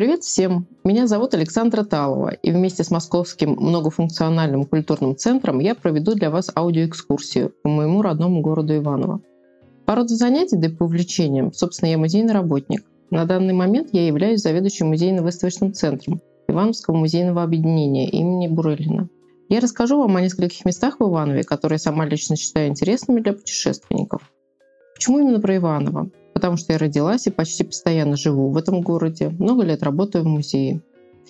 Привет всем! Меня зовут Александра Талова, и вместе с Московским многофункциональным культурным центром я проведу для вас аудиоэкскурсию по моему родному городу Иваново. По роду занятий, да и по увлечениям, собственно, я музейный работник. На данный момент я являюсь заведующим музейно-выставочным центром Ивановского музейного объединения имени Бурылина. Я расскажу вам о нескольких местах в Иванове, которые сама лично считаю интересными для путешественников. Почему именно про Иваново? Потому что я родилась и почти постоянно живу в этом городе, много лет работаю в музее.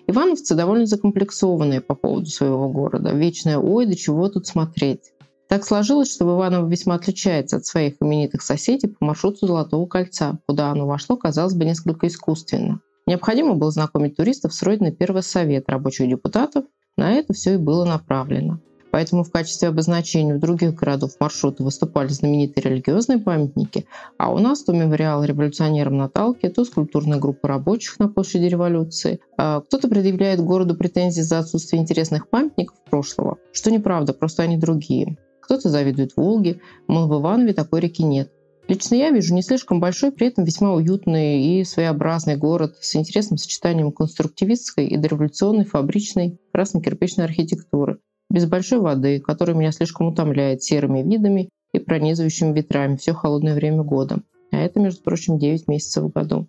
Ивановцы довольно закомплексованные по поводу своего города. Вечное «Ой, до чего тут смотреть?». Так сложилось, что Иваново весьма отличается от своих именитых соседей по маршруту Золотого кольца, куда оно вошло, казалось бы, несколько искусственно. Необходимо было знакомить туристов с родиной первый совет рабочих депутатов. На это все и было направлено. Поэтому в качестве обозначения у других городов маршрута выступали знаменитые религиозные памятники, а у нас то мемориал революционерам Наталки, то скульптурная группа рабочих на площади революции. А кто-то предъявляет городу претензии за отсутствие интересных памятников прошлого, что неправда, просто они другие. Кто-то завидует Волге, мол, в Иванове такой реки нет. Лично я вижу не слишком большой, при этом весьма уютный и своеобразный город с интересным сочетанием конструктивистской и дореволюционной фабричной красно-кирпичной архитектуры, без большой воды, которая меня слишком утомляет серыми видами и пронизывающими ветрами все холодное время года. А это, между прочим, 9 месяцев в году.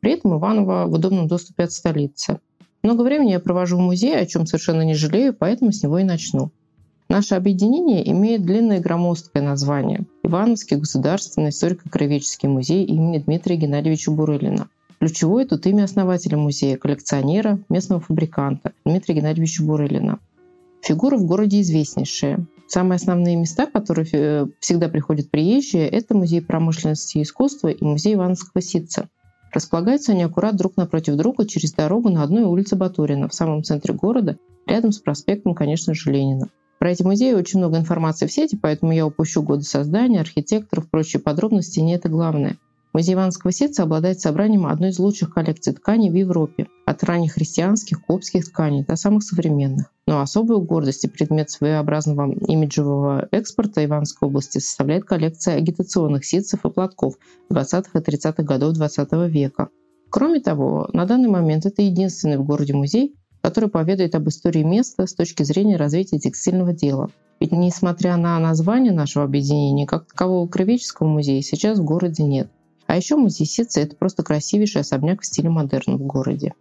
При этом Иваново в удобном доступе от столицы. Много времени я провожу в музее, о чем совершенно не жалею, поэтому с него и начну. Наше объединение имеет длинное громоздкое название – Ивановский государственный историко-краеведческий музей имени Дмитрия Геннадьевича Бурылина. Ключевое тут имя основателя музея, коллекционера, местного фабриканта Дмитрия Геннадьевича Бурылина. Фигура в городе известнейшая. Самые основные места, которые э, всегда приходят приезжие, это музей промышленности и искусства и музей Ивановского ситца. Располагаются они аккурат друг напротив друга через дорогу на одной улице Батурина, в самом центре города, рядом с проспектом, конечно же, Ленина. Про эти музеи очень много информации в сети, поэтому я упущу годы создания, архитекторов, прочие подробности, не это главное. Музей Ивановского сердца обладает собранием одной из лучших коллекций тканей в Европе, от ранних христианских, коптских тканей до самых современных. Но особую гордость и предмет своеобразного имиджевого экспорта Ивановской области составляет коллекция агитационных ситцев и платков 20-х и 30-х годов XX века. Кроме того, на данный момент это единственный в городе музей, который поведает об истории места с точки зрения развития текстильного дела. Ведь несмотря на название нашего объединения, как такового кровеческого музея сейчас в городе нет. А еще музей Сица – это просто красивейший особняк в стиле модерн в городе.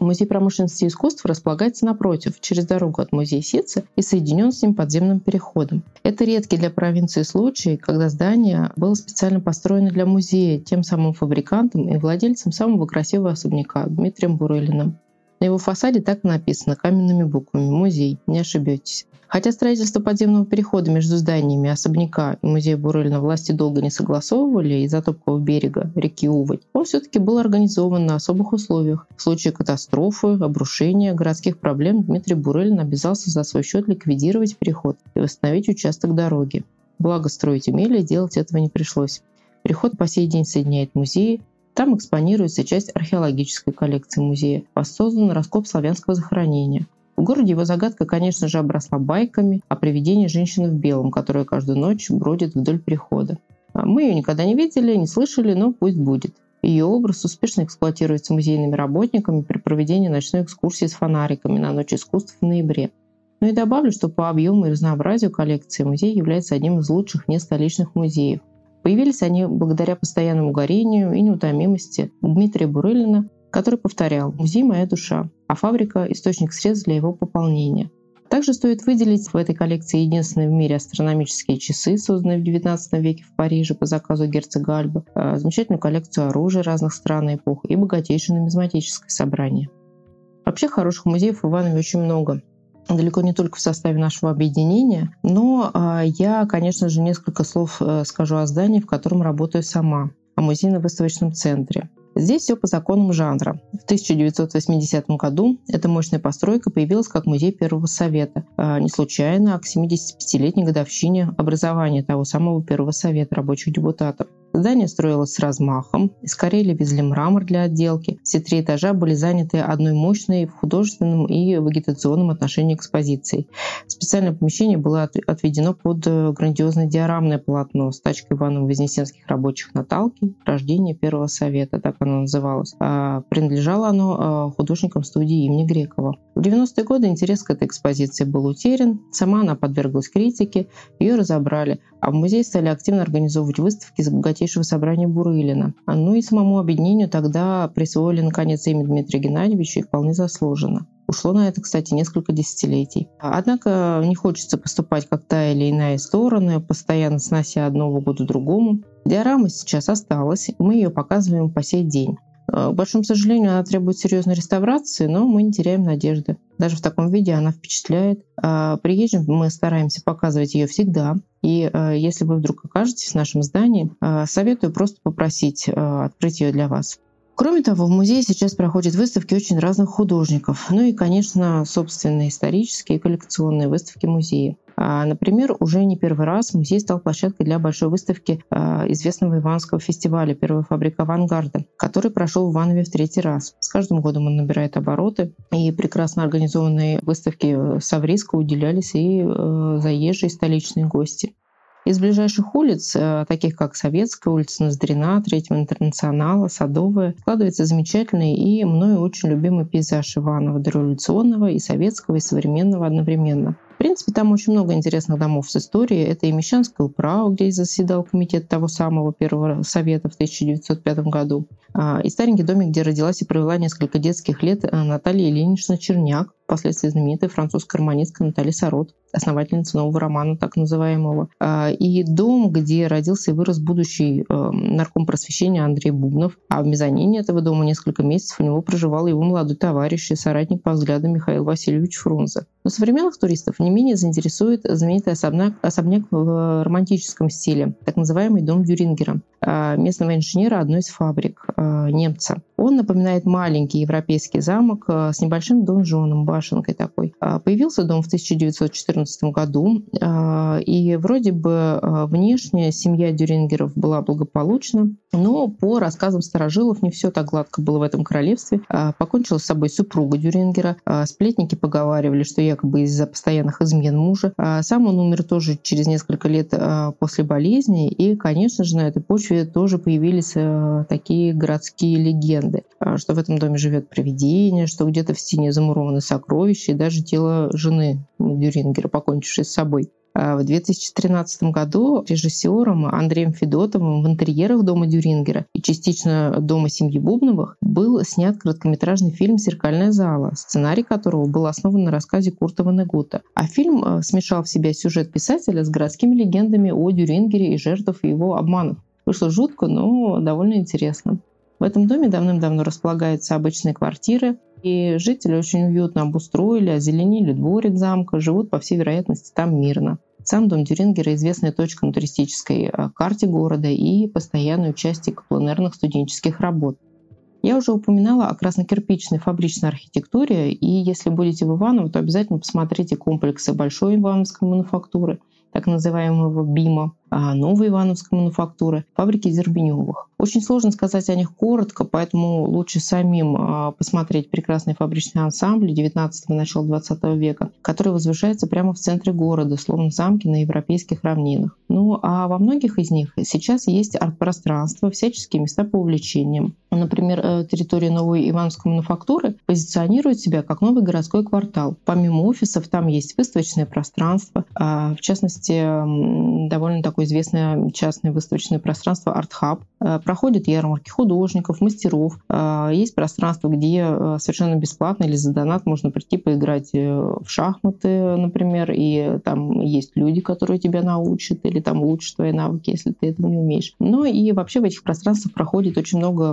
Музей промышленности и искусств располагается напротив, через дорогу от музея Сица и соединен с ним подземным переходом. Это редкий для провинции случай, когда здание было специально построено для музея тем самым фабрикантом и владельцем самого красивого особняка Дмитрием Бурылиным. На его фасаде так написано каменными буквами «Музей», не ошибетесь. Хотя строительство подземного перехода между зданиями особняка и музея Бурыльна власти долго не согласовывали из-за топкого берега реки Уводь, он все-таки был организован на особых условиях. В случае катастрофы, обрушения, городских проблем Дмитрий Бурылин обязался за свой счет ликвидировать переход и восстановить участок дороги. Благо строить умели, делать этого не пришлось. Переход по сей день соединяет музеи, там экспонируется часть археологической коллекции музея, воссоздан раскоп славянского захоронения. В городе его загадка, конечно же, обросла байками о привидении женщины в белом, которая каждую ночь бродит вдоль перехода. А мы ее никогда не видели, не слышали, но пусть будет. Ее образ успешно эксплуатируется музейными работниками при проведении ночной экскурсии с фонариками на Ночь искусств в ноябре. Ну и добавлю, что по объему и разнообразию коллекции музей является одним из лучших нестоличных музеев. Появились они благодаря постоянному горению и неутомимости Дмитрия Бурылина, который повторял «Музей – моя душа», а фабрика – источник средств для его пополнения. Также стоит выделить в этой коллекции единственные в мире астрономические часы, созданные в XIX веке в Париже по заказу герцога Альба, а, замечательную коллекцию оружия разных стран и эпох и богатейшее нумизматическое собрание. Вообще хороших музеев в Иванове очень много далеко не только в составе нашего объединения, но а, я, конечно же, несколько слов э, скажу о здании, в котором работаю сама, о музейно-выставочном центре. Здесь все по законам жанра. В 1980 году эта мощная постройка появилась как музей Первого Совета. А, не случайно, а к 75-летней годовщине образования того самого Первого Совета рабочих депутатов. Здание строилось с размахом, из Карелии везли мрамор для отделки. Все три этажа были заняты одной мощной в художественном и вегетационном отношении экспозицией. Специальное помещение было отведено под э, грандиозное диорамное полотно с тачкой Иваново-Вознесенских рабочих Наталки «Рождение Первого Совета», так оно называлось. А принадлежало оно а, художникам студии имени Грекова. В 90-е годы интерес к этой экспозиции был утерян, сама она подверглась критике, ее разобрали, а в музее стали активно организовывать выставки с богатейшего собрания Бурылина. Ну и самому объединению тогда присвоили, наконец, имя Дмитрия Геннадьевича и вполне заслуженно. Ушло на это, кстати, несколько десятилетий. Однако не хочется поступать как та или иная сторона, постоянно снося одного года другому. Диорама сейчас осталась, мы ее показываем по сей день. К большому сожалению, она требует серьезной реставрации, но мы не теряем надежды. Даже в таком виде она впечатляет. А приезжим мы стараемся показывать ее всегда. И а, если вы вдруг окажетесь в нашем здании, а, советую просто попросить открыть ее для вас. Кроме того, в музее сейчас проходят выставки очень разных художников. Ну и, конечно, собственные исторические и коллекционные выставки музея. А, например, уже не первый раз музей стал площадкой для большой выставки а, известного Иванского фестиваля «Первая фабрика авангарда», который прошел в Иванове в третий раз. С каждым годом он набирает обороты, и прекрасно организованные выставки Савриска уделялись и э, заезжие столичные гости. Из ближайших улиц, э, таких как Советская улица, Ноздрина, Третьего интернационала, Садовая, складывается замечательный и мною очень любимый пейзаж Иванова дореволюционного и советского, и современного одновременно. В принципе, там очень много интересных домов с историей. Это и Мещанская управа, где заседал комитет того самого первого совета в 1905 году. А, и старенький домик, где родилась и провела несколько детских лет э, Наталья Ильинична Черняк, впоследствии знаменитая французская романистка Наталья Сарот, основательница нового романа так называемого. А, и дом, где родился и вырос будущий э, нарком просвещения Андрей Бубнов. А в мезонине этого дома несколько месяцев у него проживал его молодой товарищ и соратник по взглядам Михаил Васильевич Фрунзе. Но современных туристов не менее заинтересует знаменитый особняк, особняк в романтическом стиле, так называемый дом Дюрингера, а, местного инженера одной из фабрик, а, немца. Он напоминает маленький европейский замок с небольшим донжоном, башенкой такой. Появился дом в 1914 году, и вроде бы внешне семья Дюрингеров была благополучна, но по рассказам старожилов не все так гладко было в этом королевстве. Покончила с собой супруга Дюрингера. Сплетники поговаривали, что якобы из-за постоянных измен мужа. Сам он умер тоже через несколько лет после болезни. И, конечно же, на этой почве тоже появились такие городские легенды, что в этом доме живет привидение, что где-то в стене замурованы сокровища и даже тело жены Дюрингера, покончившей с собой. А в 2013 году режиссером Андреем Федотовым в интерьерах дома Дюрингера и частично дома семьи Бубновых был снят короткометражный фильм «Зеркальная зала», сценарий которого был основан на рассказе Курта Ванегута. А фильм э, смешал в себя сюжет писателя с городскими легендами о Дюрингере и жертвах его обманов. Вышло жутко, но довольно интересно. В этом доме давным-давно располагаются обычные квартиры, и жители очень уютно обустроили, озеленили дворик замка, живут, по всей вероятности, там мирно. Сам дом Дюрингера – известная точка на туристической э, карте города и постоянный участник планерных студенческих работ. Я уже упоминала о краснокирпичной фабричной архитектуре, и если будете в Иваново, то обязательно посмотрите комплексы Большой Ивановской мануфактуры, так называемого БИМа, а, новой Ивановской мануфактуры, фабрики Зербеневых. Очень сложно сказать о них коротко, поэтому лучше самим а, посмотреть прекрасный фабричный ансамбль 19 начала 20 века, который возвышается прямо в центре города, словно замки на европейских равнинах. Ну а во многих из них сейчас есть арт-пространство, всяческие места по увлечениям. Например, э, территория новой Ивановской мануфактуры позиционирует себя как новый городской квартал. Помимо офисов там есть выставочное пространство, а, в частности, довольно такой известное частное выставочное пространство Hub. Э, проходят ярмарки художников, мастеров. Э, есть пространство, где совершенно бесплатно или за донат можно прийти поиграть в шахматы, например, и там есть люди, которые тебя научат или там улучшат твои навыки, если ты этого не умеешь. Ну и вообще в этих пространствах проходит очень много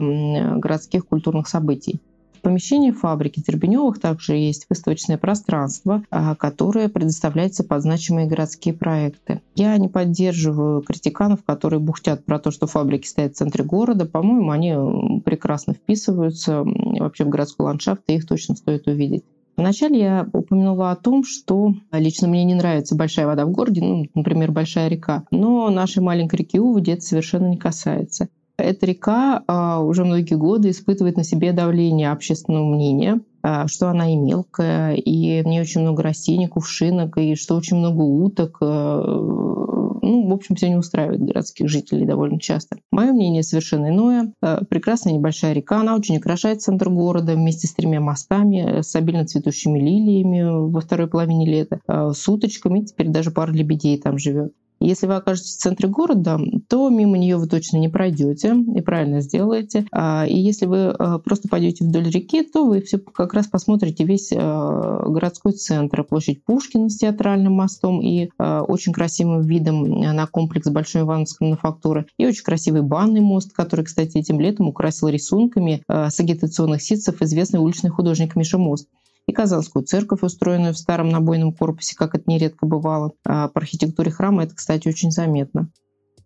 городских культурных событий. В помещении фабрики Тербеневых также есть выставочное пространство, а, которое предоставляется под значимые городские проекты. Я не поддерживаю критиканов, которые бухтят про то, что фабрики стоят в центре города. По-моему, они прекрасно вписываются вообще в городской ландшафт, и их точно стоит увидеть. Вначале я упомянула о том, что лично мне не нравится большая вода в городе, ну, например, большая река, но нашей маленькой реки Уводи это совершенно не касается. Эта река а, уже многие годы испытывает на себе давление общественного мнения, а, что она и мелкая, и в ней очень много растений, кувшинок, и что очень много уток, а, ну, в общем, все не устраивает городских жителей довольно часто. Мое мнение совершенно иное. Прекрасная небольшая река, она очень украшает центр города вместе с тремя мостами, с обильно цветущими лилиями во второй половине лета, с уточками, теперь даже пара лебедей там живет. Если вы окажетесь в центре города, то мимо нее вы точно не пройдете и правильно сделаете. А, и если вы а, просто пойдете вдоль реки, то вы все как раз посмотрите весь а, городской центр, площадь Пушкина с театральным мостом и очень красивым видом на комплекс Большой Ивановской мануфактуры, и очень красивый банный мост, который, кстати, этим летом украсил рисунками с агитационных ситцев известный уличный художник Миша Мост и Казанскую церковь, устроенную в старом набойном корпусе, как это нередко бывало. А по архитектуре храма это, кстати, очень заметно.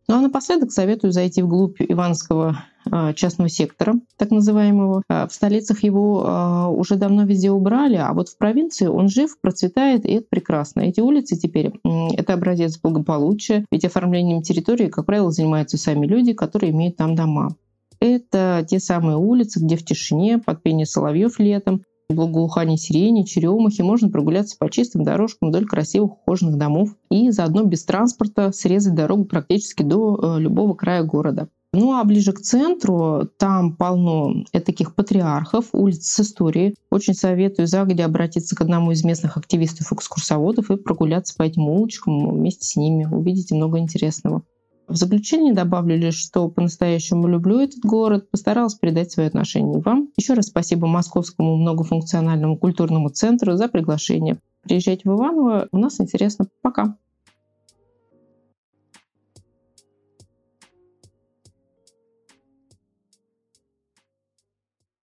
Ну а напоследок советую зайти вглубь Ивановского а, частного сектора, так называемого. А в столицах его а, уже давно везде убрали, а вот в провинции он жив, процветает, и это прекрасно. Эти улицы теперь — это образец благополучия, ведь оформлением территории, как правило, занимаются сами люди, которые имеют там дома. Это те самые улицы, где в тишине, под пение соловьев летом, благоухание сирени, черемухи, можно прогуляться по чистым дорожкам вдоль красивых ухоженных домов и заодно без транспорта срезать дорогу практически до э, любого края города. Ну а ближе к центру там полно таких патриархов, улиц с историей. Очень советую загодя обратиться к одному из местных активистов-экскурсоводов и прогуляться по этим улочкам вместе с ними. Увидите много интересного. В заключение добавлю лишь, что по-настоящему люблю этот город, постаралась передать свое отношение вам. Еще раз спасибо Московскому многофункциональному культурному центру за приглашение. Приезжайте в Иваново, у нас интересно. Пока!